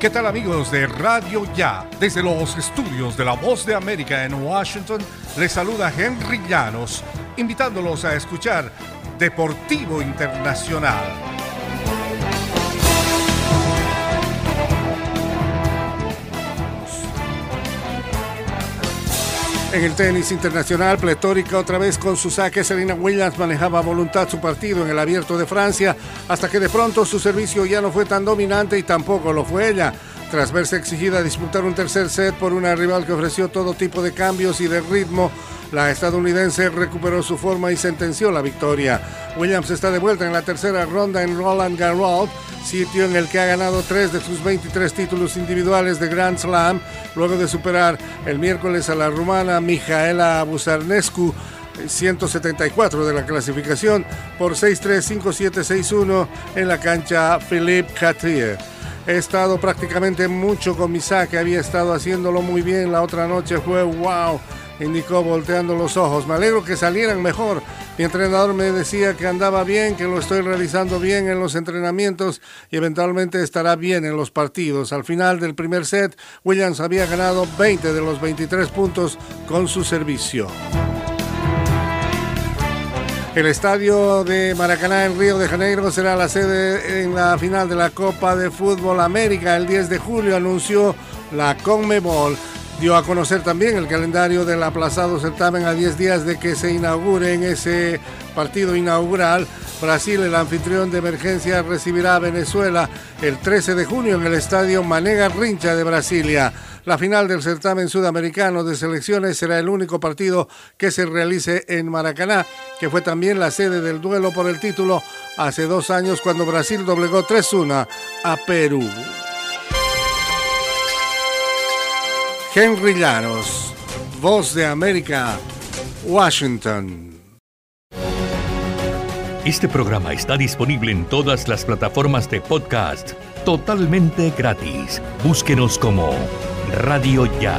¿Qué tal amigos de Radio Ya? Desde los estudios de La Voz de América en Washington, les saluda Henry Llanos, invitándolos a escuchar Deportivo Internacional. En el tenis internacional, pletórica otra vez con su saque, Serena Williams manejaba a voluntad su partido en el abierto de Francia, hasta que de pronto su servicio ya no fue tan dominante y tampoco lo fue ella. Tras verse exigida a disputar un tercer set por una rival que ofreció todo tipo de cambios y de ritmo, la estadounidense recuperó su forma y sentenció la victoria. Williams está de vuelta en la tercera ronda en Roland Garros, sitio en el que ha ganado tres de sus 23 títulos individuales de Grand Slam, luego de superar el miércoles a la rumana Mijaela Busarnescu 174 de la clasificación por 6-3, 5-7, 6-1 en la cancha Philippe Catrier. He estado prácticamente mucho con mi saque, había estado haciéndolo muy bien. La otra noche fue wow, indicó volteando los ojos. Me alegro que salieran mejor. Mi entrenador me decía que andaba bien, que lo estoy realizando bien en los entrenamientos y eventualmente estará bien en los partidos. Al final del primer set, Williams había ganado 20 de los 23 puntos con su servicio. El estadio de Maracaná en Río de Janeiro será la sede en la final de la Copa de Fútbol América. El 10 de julio anunció la Conmebol. Dio a conocer también el calendario del aplazado certamen a 10 días de que se inaugure en ese partido inaugural. Brasil, el anfitrión de emergencia, recibirá a Venezuela el 13 de junio en el estadio Manega Rincha de Brasilia. La final del certamen sudamericano de selecciones será el único partido que se realice en Maracaná, que fue también la sede del duelo por el título hace dos años cuando Brasil doblegó 3-1 a Perú. Henry Llanos, Voz de América, Washington. Este programa está disponible en todas las plataformas de podcast totalmente gratis. Búsquenos como Radio Ya.